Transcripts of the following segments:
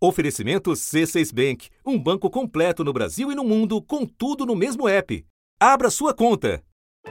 Oferecimento C6 Bank, um banco completo no Brasil e no mundo, com tudo no mesmo app. Abra sua conta.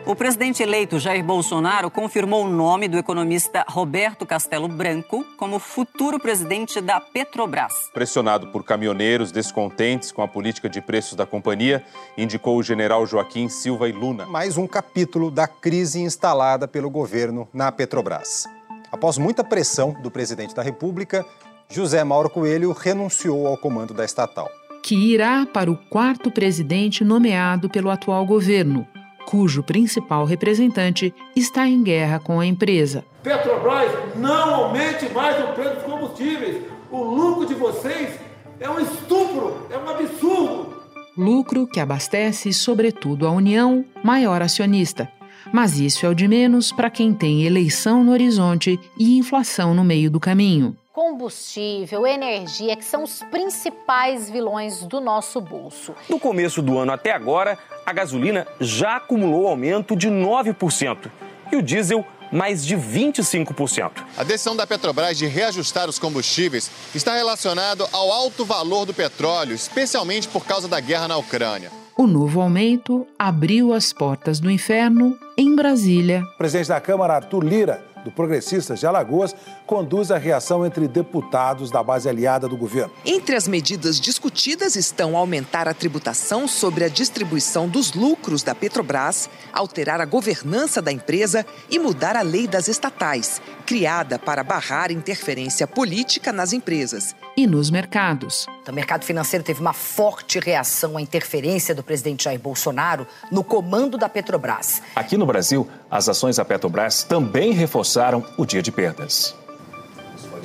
O presidente eleito Jair Bolsonaro confirmou o nome do economista Roberto Castelo Branco como futuro presidente da Petrobras. Pressionado por caminhoneiros descontentes com a política de preços da companhia, indicou o general Joaquim Silva e Luna. Mais um capítulo da crise instalada pelo governo na Petrobras. Após muita pressão do presidente da República, José Mauro Coelho renunciou ao comando da estatal. Que irá para o quarto presidente nomeado pelo atual governo, cujo principal representante está em guerra com a empresa. Petrobras, não aumente mais o preço dos combustíveis. O lucro de vocês é um estupro, é um absurdo. Lucro que abastece, sobretudo, a União, maior acionista. Mas isso é o de menos para quem tem eleição no horizonte e inflação no meio do caminho combustível, energia, que são os principais vilões do nosso bolso. Do começo do ano até agora, a gasolina já acumulou aumento de 9% e o diesel mais de 25%. A decisão da Petrobras de reajustar os combustíveis está relacionado ao alto valor do petróleo, especialmente por causa da guerra na Ucrânia. O novo aumento abriu as portas do inferno em Brasília. O presidente da Câmara, Arthur Lira, do Progressistas de Alagoas conduz a reação entre deputados da base aliada do governo. Entre as medidas discutidas estão aumentar a tributação sobre a distribuição dos lucros da Petrobras, alterar a governança da empresa e mudar a lei das estatais, criada para barrar interferência política nas empresas. E nos mercados. O mercado financeiro teve uma forte reação à interferência do presidente Jair Bolsonaro no comando da Petrobras. Aqui no Brasil, as ações da Petrobras também reforçaram o dia de perdas.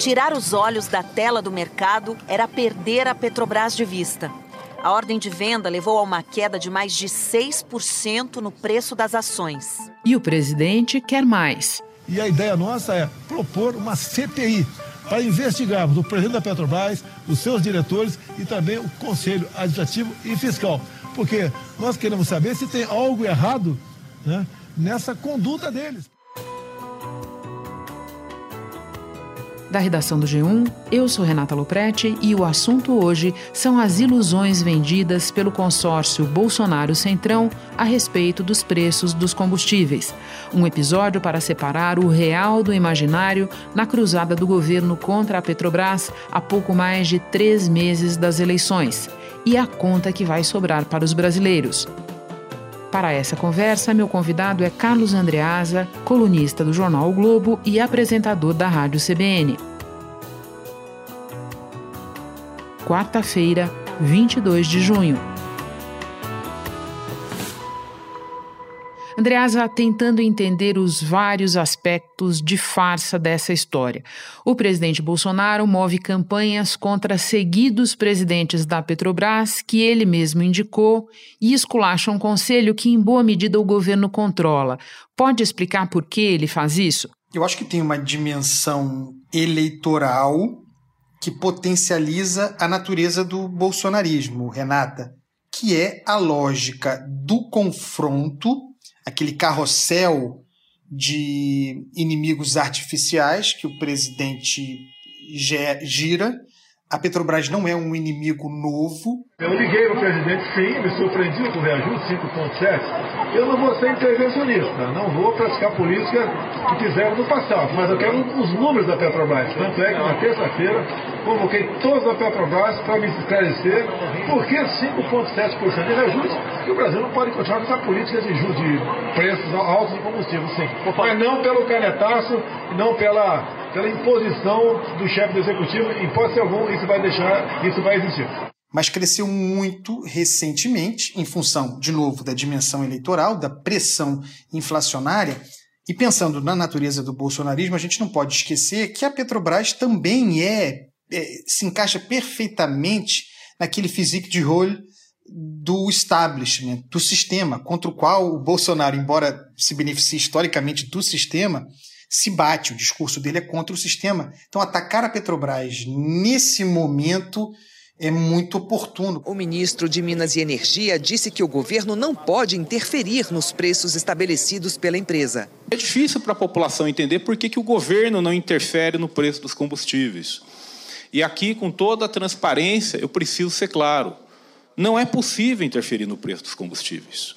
Tirar os olhos da tela do mercado era perder a Petrobras de vista. A ordem de venda levou a uma queda de mais de 6% no preço das ações. E o presidente quer mais. E a ideia nossa é propor uma CPI para investigarmos o presidente da Petrobras, os seus diretores e também o Conselho Administrativo e Fiscal. Porque nós queremos saber se tem algo errado né, nessa conduta deles. Da redação do G1, eu sou Renata Loprete e o assunto hoje são as ilusões vendidas pelo consórcio Bolsonaro Centrão a respeito dos preços dos combustíveis. Um episódio para separar o real do imaginário na cruzada do governo contra a Petrobras há pouco mais de três meses das eleições e a conta que vai sobrar para os brasileiros. Para essa conversa, meu convidado é Carlos Andreasa, colunista do jornal o Globo e apresentador da Rádio CBN. Quarta-feira, 22 de junho. Andreasa tentando entender os vários aspectos de farsa dessa história. O presidente Bolsonaro move campanhas contra seguidos presidentes da Petrobras, que ele mesmo indicou, e esculacha um conselho que, em boa medida, o governo controla. Pode explicar por que ele faz isso? Eu acho que tem uma dimensão eleitoral que potencializa a natureza do bolsonarismo, Renata, que é a lógica do confronto aquele carrossel de inimigos artificiais que o presidente gira. A Petrobras não é um inimigo novo. Eu liguei para o presidente, sim, me surpreendi com o reajuste 5,7. Eu não vou ser intervencionista, não vou praticar política que fizeram no passado, mas eu quero os números da Petrobras. Tanto é que na terça-feira convoquei todos da Petrobras para me esclarecer por que 5,7% de reajuste e o Brasil não pode continuar com essa política de, de preços altos de combustível, sim. Mas não pelo canetaço, não pela, pela imposição do chefe do executivo, em hipótese alguma, isso vai deixar, isso vai existir mas cresceu muito recentemente, em função, de novo, da dimensão eleitoral, da pressão inflacionária. E pensando na natureza do bolsonarismo, a gente não pode esquecer que a Petrobras também é é, se encaixa perfeitamente naquele physique de role do establishment, do sistema, contra o qual o Bolsonaro, embora se beneficie historicamente do sistema, se bate. O discurso dele é contra o sistema. Então, atacar a Petrobras nesse momento é muito oportuno. O ministro de Minas e Energia disse que o governo não pode interferir nos preços estabelecidos pela empresa. É difícil para a população entender por que, que o governo não interfere no preço dos combustíveis. E aqui, com toda a transparência, eu preciso ser claro: não é possível interferir no preço dos combustíveis.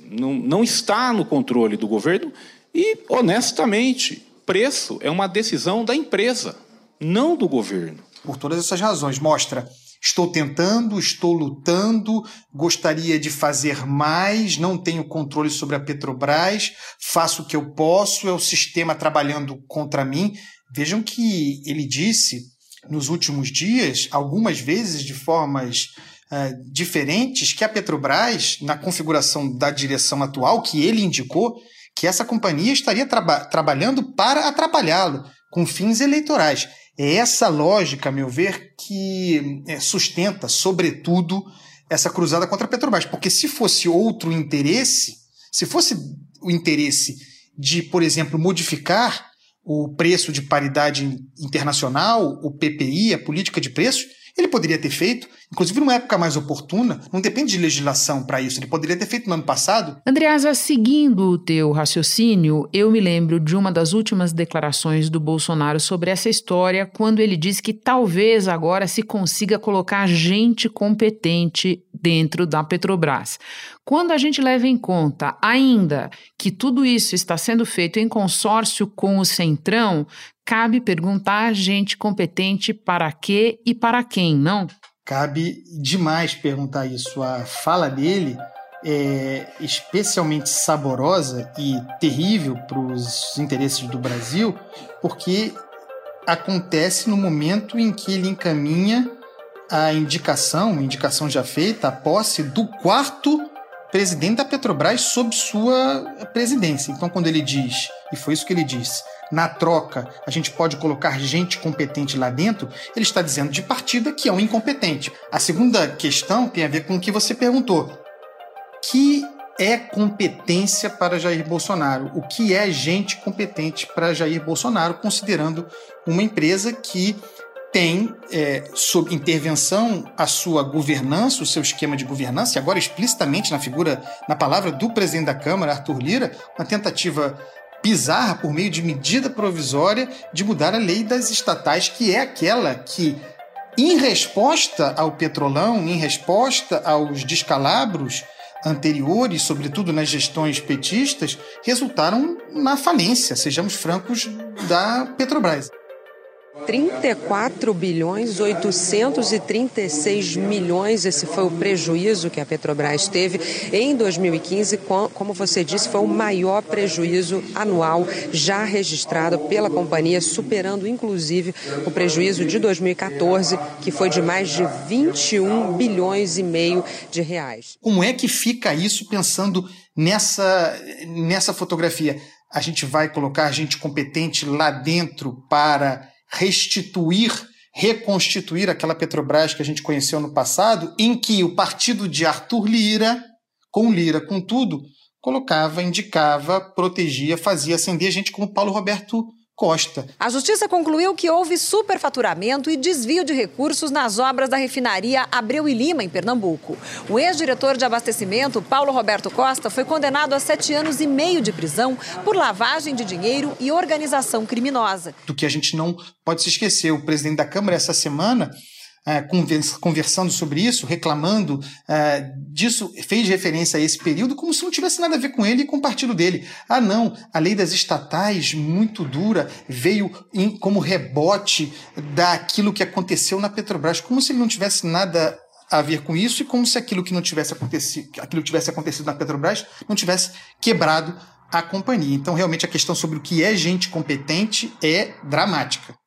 Não, não está no controle do governo e, honestamente, preço é uma decisão da empresa, não do governo. Por todas essas razões, mostra Estou tentando, estou lutando, gostaria de fazer mais, não tenho controle sobre a Petrobras, faço o que eu posso, é o sistema trabalhando contra mim. Vejam que ele disse nos últimos dias, algumas vezes de formas uh, diferentes, que a Petrobras, na configuração da direção atual, que ele indicou, que essa companhia estaria traba trabalhando para atrapalhá-lo, com fins eleitorais. É essa lógica, a meu ver, que é, sustenta, sobretudo, essa cruzada contra a Petrobras. Porque se fosse outro interesse, se fosse o interesse de, por exemplo, modificar o preço de paridade internacional, o PPI, a política de preços, ele poderia ter feito, inclusive numa época mais oportuna, não depende de legislação para isso, ele poderia ter feito no ano passado. Andreasa, seguindo o teu raciocínio, eu me lembro de uma das últimas declarações do Bolsonaro sobre essa história, quando ele disse que talvez agora se consiga colocar gente competente dentro da Petrobras. Quando a gente leva em conta ainda que tudo isso está sendo feito em consórcio com o Centrão, cabe perguntar gente competente para quê e para quem, não? Cabe demais perguntar isso. A fala dele é especialmente saborosa e terrível para os interesses do Brasil, porque acontece no momento em que ele encaminha a indicação, indicação já feita, a posse do quarto presidente da Petrobras sob sua presidência. Então, quando ele diz, e foi isso que ele disse, na troca a gente pode colocar gente competente lá dentro, ele está dizendo de partida que é um incompetente. A segunda questão tem a ver com o que você perguntou. Que é competência para Jair Bolsonaro? O que é gente competente para Jair Bolsonaro, considerando uma empresa que tem é, sob intervenção a sua governança, o seu esquema de governança, e agora explicitamente na figura, na palavra do presidente da Câmara, Arthur Lira, uma tentativa bizarra por meio de medida provisória de mudar a lei das estatais, que é aquela que, em resposta ao petrolão, em resposta aos descalabros anteriores, sobretudo nas gestões petistas, resultaram na falência, sejamos francos, da Petrobras. 34 bilhões 836 milhões. Esse foi o prejuízo que a Petrobras teve em 2015. Como você disse, foi o maior prejuízo anual já registrado pela companhia, superando inclusive o prejuízo de 2014, que foi de mais de 21 bilhões e meio de reais. Como é que fica isso pensando nessa, nessa fotografia? A gente vai colocar gente competente lá dentro para restituir, reconstituir aquela Petrobras que a gente conheceu no passado, em que o partido de Arthur Lira, com Lira, com tudo, colocava, indicava, protegia, fazia acender gente como Paulo Roberto Costa. A justiça concluiu que houve superfaturamento e desvio de recursos nas obras da refinaria Abreu e Lima, em Pernambuco. O ex-diretor de abastecimento, Paulo Roberto Costa, foi condenado a sete anos e meio de prisão por lavagem de dinheiro e organização criminosa. Do que a gente não pode se esquecer, o presidente da Câmara, essa semana, conversando sobre isso, reclamando é, disso, fez referência a esse período como se não tivesse nada a ver com ele e com o partido dele. Ah, não, a lei das estatais, muito dura, veio em, como rebote daquilo que aconteceu na Petrobras, como se ele não tivesse nada a ver com isso e como se aquilo que não tivesse acontecido, aquilo que tivesse acontecido na Petrobras não tivesse quebrado a companhia. Então, realmente, a questão sobre o que é gente competente é dramática.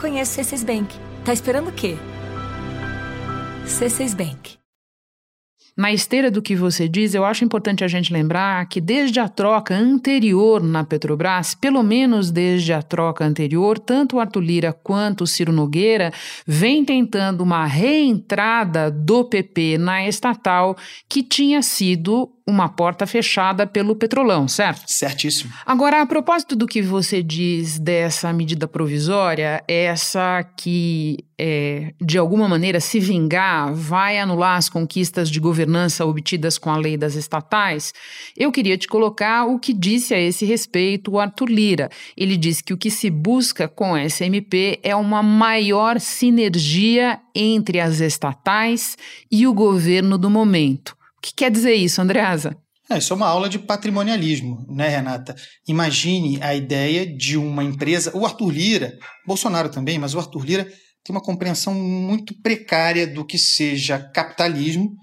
Conheço C6 Bank. Tá esperando o quê? C6 Bank. Na esteira do que você diz, eu acho importante a gente lembrar que desde a troca anterior na Petrobras, pelo menos desde a troca anterior, tanto o Arthur Lira quanto o Ciro Nogueira vem tentando uma reentrada do PP na estatal que tinha sido uma porta fechada pelo Petrolão, certo? Certíssimo. Agora, a propósito do que você diz dessa medida provisória, essa que, é, de alguma maneira, se vingar, vai anular as conquistas de governança obtidas com a lei das estatais, eu queria te colocar o que disse a esse respeito o Arthur Lira. Ele disse que o que se busca com essa MP é uma maior sinergia entre as estatais e o governo do momento. O que quer dizer isso, Andreasa? É, isso é uma aula de patrimonialismo, né, Renata? Imagine a ideia de uma empresa. O Arthur Lira, Bolsonaro também, mas o Arthur Lira tem uma compreensão muito precária do que seja capitalismo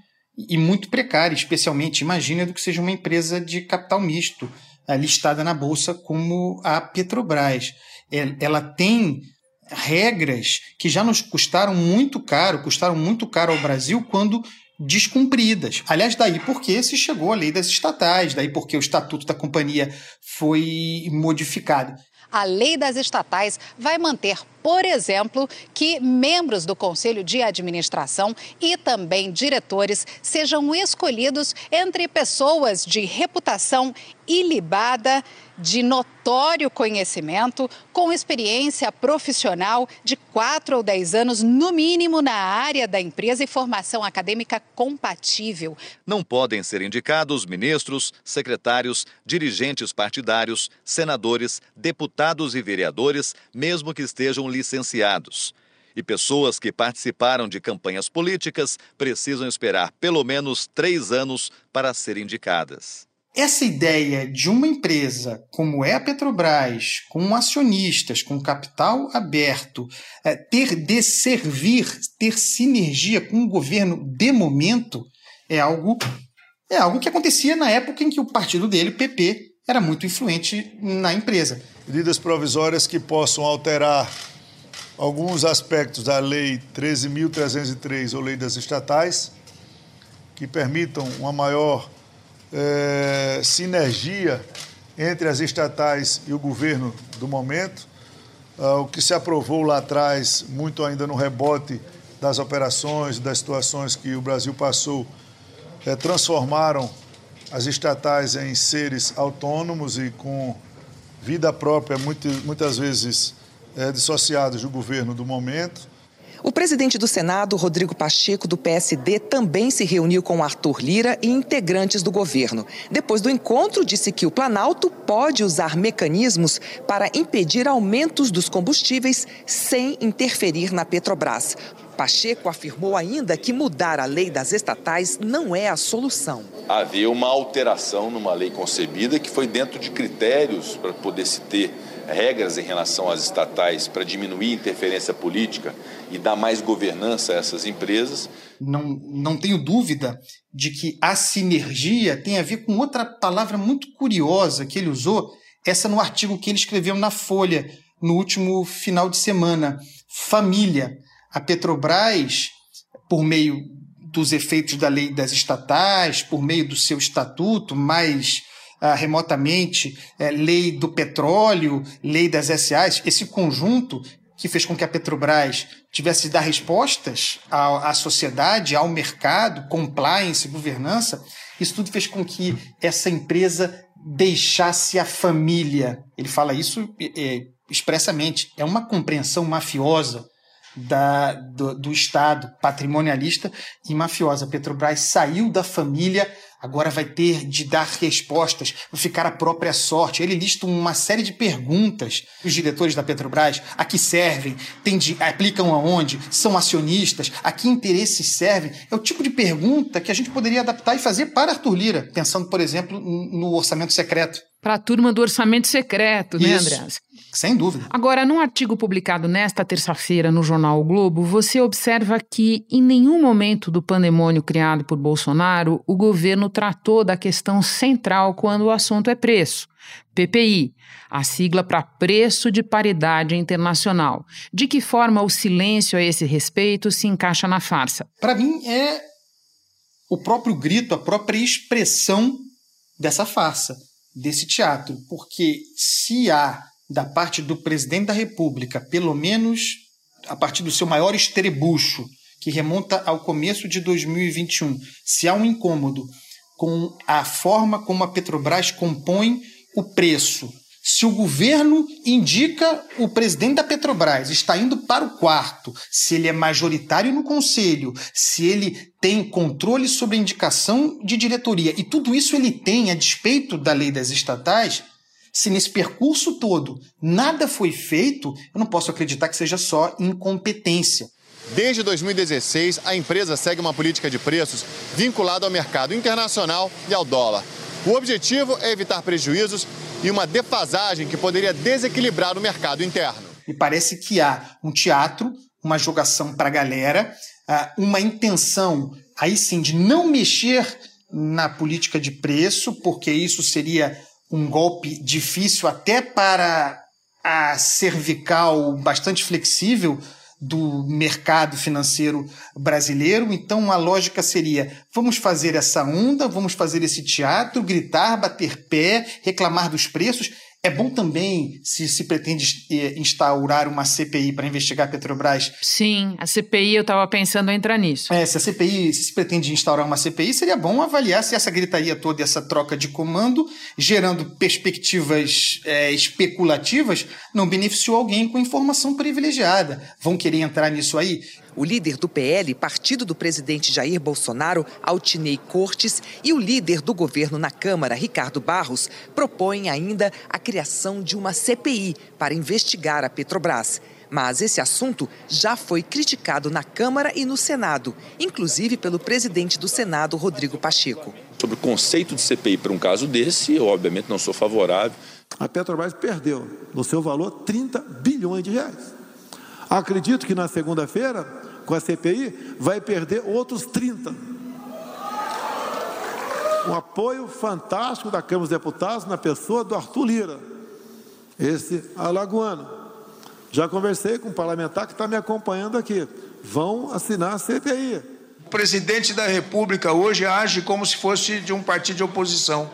e muito precária, especialmente, imagina, do que seja uma empresa de capital misto, é, listada na bolsa como a Petrobras. É, ela tem regras que já nos custaram muito caro, custaram muito caro ao Brasil quando descumpridas. Aliás, daí porque se chegou a lei das estatais, daí porque o estatuto da companhia foi modificado. A lei das estatais vai manter, por exemplo, que membros do conselho de administração e também diretores sejam escolhidos entre pessoas de reputação ilibada de notório conhecimento, com experiência profissional de 4 ou 10 anos, no mínimo, na área da empresa e formação acadêmica compatível. Não podem ser indicados ministros, secretários, dirigentes partidários, senadores, deputados e vereadores, mesmo que estejam licenciados. E pessoas que participaram de campanhas políticas precisam esperar pelo menos três anos para serem indicadas. Essa ideia de uma empresa como é a Petrobras, com acionistas, com capital aberto, é, ter de servir, ter sinergia com o governo de momento, é algo, é algo que acontecia na época em que o partido dele, o PP, era muito influente na empresa. Medidas provisórias que possam alterar alguns aspectos da Lei 13.303 ou Lei das Estatais, que permitam uma maior é, sinergia entre as estatais e o governo do momento. Ah, o que se aprovou lá atrás, muito ainda no rebote das operações, das situações que o Brasil passou, é, transformaram as estatais em seres autônomos e com vida própria, muito, muitas vezes é, dissociados do governo do momento. O presidente do Senado, Rodrigo Pacheco, do PSD, também se reuniu com Arthur Lira e integrantes do governo. Depois do encontro, disse que o Planalto pode usar mecanismos para impedir aumentos dos combustíveis sem interferir na Petrobras. Pacheco afirmou ainda que mudar a lei das estatais não é a solução. Havia uma alteração numa lei concebida que foi dentro de critérios para poder se ter regras em relação às estatais para diminuir a interferência política e dar mais governança a essas empresas. Não, não tenho dúvida de que a sinergia tem a ver com outra palavra muito curiosa que ele usou, essa no artigo que ele escreveu na Folha no último final de semana: família. A Petrobras, por meio dos efeitos da lei das estatais, por meio do seu estatuto, mais ah, remotamente é, lei do petróleo, lei das SAs, esse conjunto que fez com que a Petrobras tivesse de dar respostas à, à sociedade, ao mercado, compliance, governança, isso tudo fez com que essa empresa deixasse a família. Ele fala isso é, expressamente. É uma compreensão mafiosa da, do, do Estado, patrimonialista e mafiosa. A Petrobras saiu da família agora vai ter de dar respostas, vai ficar à própria sorte. Ele lista uma série de perguntas. Os diretores da Petrobras, a que servem, de, aplicam aonde, são acionistas, a que interesses servem. É o tipo de pergunta que a gente poderia adaptar e fazer para Arthur Lira, pensando, por exemplo, no orçamento secreto. Para a turma do orçamento secreto, né, Andreas? Sem dúvida. Agora, num artigo publicado nesta terça-feira no jornal o Globo, você observa que em nenhum momento do pandemônio criado por Bolsonaro o governo tratou da questão central quando o assunto é preço. PPI, a sigla para Preço de Paridade Internacional. De que forma o silêncio a esse respeito se encaixa na farsa? Para mim é o próprio grito, a própria expressão dessa farsa, desse teatro. Porque se há, da parte do presidente da República, pelo menos a partir do seu maior estrebucho, que remonta ao começo de 2021, se há um incômodo com a forma como a Petrobras compõe o preço, se o governo indica o presidente da Petrobras está indo para o quarto, se ele é majoritário no conselho, se ele tem controle sobre a indicação de diretoria, e tudo isso ele tem a despeito da lei das estatais, se nesse percurso todo nada foi feito, eu não posso acreditar que seja só incompetência. Desde 2016, a empresa segue uma política de preços vinculada ao mercado internacional e ao dólar. O objetivo é evitar prejuízos e uma defasagem que poderia desequilibrar o mercado interno. Me parece que há um teatro, uma jogação para a galera, ah, uma intenção, aí sim, de não mexer na política de preço, porque isso seria um golpe difícil até para a cervical bastante flexível do mercado financeiro brasileiro. Então a lógica seria: vamos fazer essa onda, vamos fazer esse teatro, gritar, bater pé, reclamar dos preços. É bom também se se pretende eh, instaurar uma CPI para investigar a Petrobras. Sim, a CPI eu estava pensando em entrar nisso. É, se a CPI se, se pretende instaurar uma CPI, seria bom avaliar se essa gritaria toda, essa troca de comando, gerando perspectivas é, especulativas, não beneficiou alguém com informação privilegiada. Vão querer entrar nisso aí? O líder do PL, partido do presidente Jair Bolsonaro, Altinei Cortes, e o líder do governo na Câmara, Ricardo Barros, propõem ainda a criação de uma CPI para investigar a Petrobras. Mas esse assunto já foi criticado na Câmara e no Senado, inclusive pelo presidente do Senado, Rodrigo Pacheco. Sobre o conceito de CPI para um caso desse, eu obviamente não sou favorável. A Petrobras perdeu, no seu valor, 30 bilhões de reais. Acredito que na segunda-feira com a CPI, vai perder outros 30. Um apoio fantástico da Câmara dos Deputados na pessoa do Arthur Lira, esse alagoano. Já conversei com um parlamentar que está me acompanhando aqui. Vão assinar a CPI. O presidente da República hoje age como se fosse de um partido de oposição.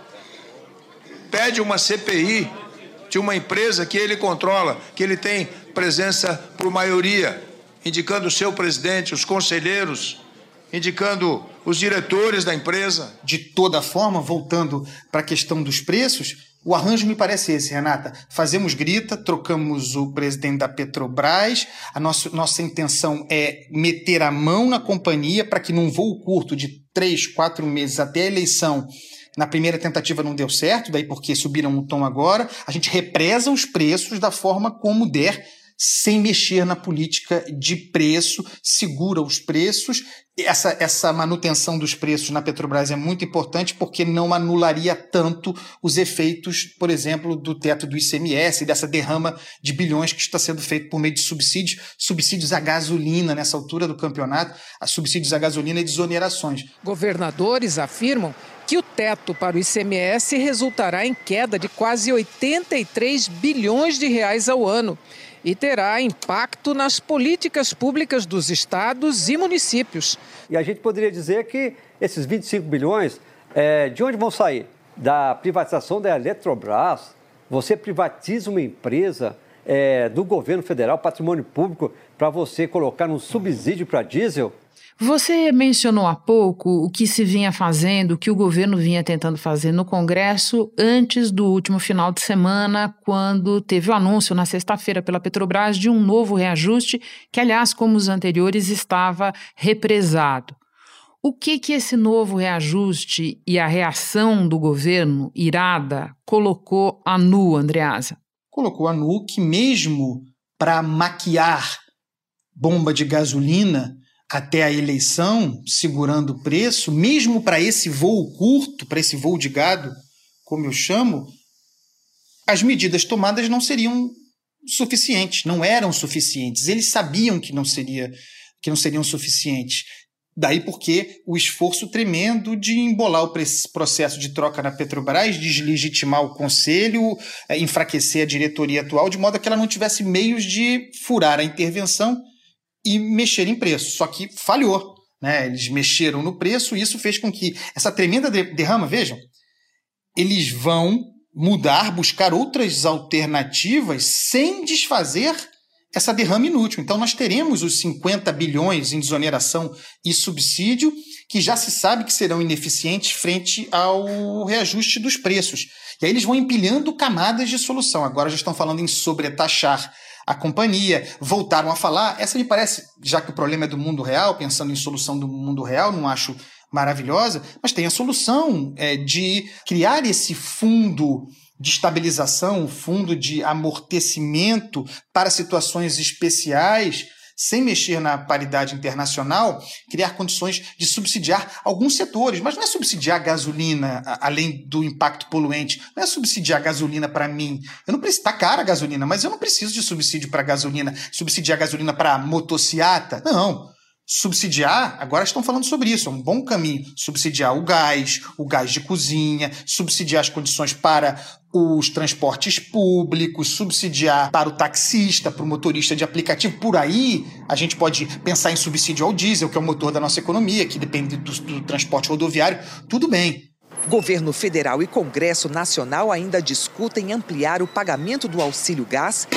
Pede uma CPI de uma empresa que ele controla, que ele tem presença por maioria indicando o seu presidente, os conselheiros, indicando os diretores da empresa. De toda forma, voltando para a questão dos preços, o arranjo me parece esse, Renata. Fazemos grita, trocamos o presidente da Petrobras. A nossa, nossa intenção é meter a mão na companhia para que num voo curto de três, quatro meses até a eleição. Na primeira tentativa não deu certo, daí porque subiram o tom agora. A gente represa os preços da forma como der sem mexer na política de preço, segura os preços. Essa, essa manutenção dos preços na Petrobras é muito importante porque não anularia tanto os efeitos, por exemplo, do teto do ICMS, dessa derrama de bilhões que está sendo feito por meio de subsídios, subsídios à gasolina nessa altura do campeonato, a subsídios à gasolina e desonerações. Governadores afirmam que o teto para o ICMS resultará em queda de quase 83 bilhões de reais ao ano e terá impacto nas políticas públicas dos estados e municípios. E a gente poderia dizer que esses 25 bilhões, é, de onde vão sair? Da privatização da Eletrobras. Você privatiza uma empresa é, do governo federal, patrimônio público, para você colocar um subsídio para diesel? Você mencionou há pouco o que se vinha fazendo, o que o governo vinha tentando fazer no Congresso antes do último final de semana, quando teve o anúncio na sexta-feira pela Petrobras de um novo reajuste, que, aliás, como os anteriores, estava represado. O que que esse novo reajuste e a reação do governo irada colocou a nu, Andreasa? Colocou a nu que mesmo para maquiar bomba de gasolina até a eleição, segurando o preço, mesmo para esse voo curto, para esse voo de gado, como eu chamo, as medidas tomadas não seriam suficientes, não eram suficientes. Eles sabiam que não seria que não seriam suficientes. Daí porque o esforço tremendo de embolar o processo de troca na Petrobras, deslegitimar o conselho, é, enfraquecer a diretoria atual, de modo que ela não tivesse meios de furar a intervenção e mexer em preço. Só que falhou. Né? Eles mexeram no preço e isso fez com que essa tremenda derrama, vejam, eles vão mudar, buscar outras alternativas sem desfazer essa derrama inútil. Então, nós teremos os 50 bilhões em desoneração e subsídio, que já se sabe que serão ineficientes frente ao reajuste dos preços. E aí eles vão empilhando camadas de solução. Agora já estão falando em sobretaxar a companhia, voltaram a falar. Essa me parece, já que o problema é do mundo real, pensando em solução do mundo real, não acho maravilhosa, mas tem a solução é, de criar esse fundo de estabilização, um fundo de amortecimento para situações especiais sem mexer na paridade internacional, criar condições de subsidiar alguns setores. Mas não é subsidiar gasolina, além do impacto poluente. Não é subsidiar gasolina para mim. Eu não preciso. Está cara a gasolina, mas eu não preciso de subsídio para gasolina. Subsidiar gasolina para motociata. Não subsidiar, agora estão falando sobre isso, é um bom caminho. Subsidiar o gás, o gás de cozinha, subsidiar as condições para os transportes públicos, subsidiar para o taxista, para o motorista de aplicativo. Por aí, a gente pode pensar em subsídio ao diesel, que é o motor da nossa economia, que depende do, do transporte rodoviário. Tudo bem. Governo federal e Congresso Nacional ainda discutem ampliar o pagamento do auxílio gás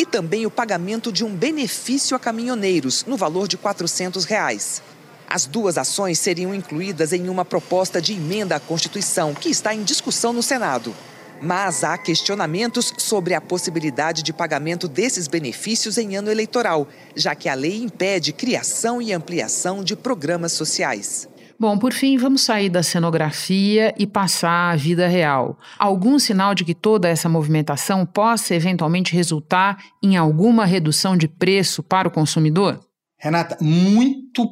e também o pagamento de um benefício a caminhoneiros no valor de 400 reais. As duas ações seriam incluídas em uma proposta de emenda à Constituição que está em discussão no Senado. Mas há questionamentos sobre a possibilidade de pagamento desses benefícios em ano eleitoral, já que a lei impede criação e ampliação de programas sociais. Bom, por fim, vamos sair da cenografia e passar à vida real. Algum sinal de que toda essa movimentação possa eventualmente resultar em alguma redução de preço para o consumidor? Renata, muito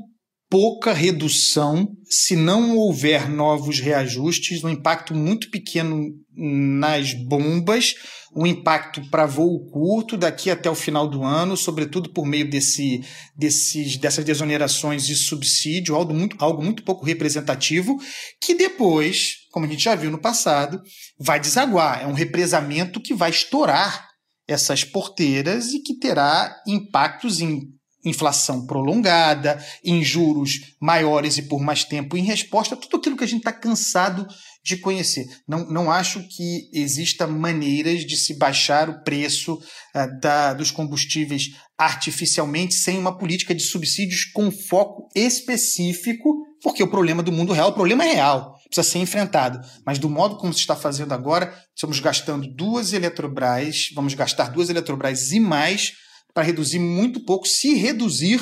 pouca redução se não houver novos reajustes, um impacto muito pequeno nas bombas, um impacto para voo curto daqui até o final do ano, sobretudo por meio desse, desses, dessas desonerações de subsídio, algo muito, algo muito pouco representativo, que depois, como a gente já viu no passado, vai desaguar. É um represamento que vai estourar essas porteiras e que terá impactos em inflação prolongada, em juros maiores e por mais tempo, em resposta tudo aquilo que a gente está cansado de conhecer. Não, não acho que exista maneiras de se baixar o preço uh, da, dos combustíveis artificialmente sem uma política de subsídios com foco específico, porque o problema do mundo real, o problema é real, precisa ser enfrentado. Mas do modo como se está fazendo agora, estamos gastando duas Eletrobras, vamos gastar duas Eletrobras e mais para reduzir muito pouco, se reduzir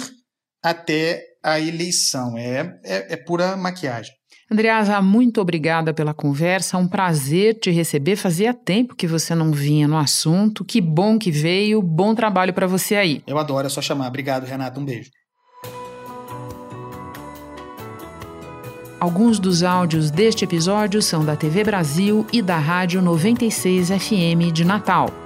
até a eleição. É, é, é pura maquiagem. Andreasa, muito obrigada pela conversa. Um prazer te receber. Fazia tempo que você não vinha no assunto. Que bom que veio. Bom trabalho para você aí. Eu adoro, é só chamar. Obrigado, Renato. Um beijo. Alguns dos áudios deste episódio são da TV Brasil e da Rádio 96 FM de Natal.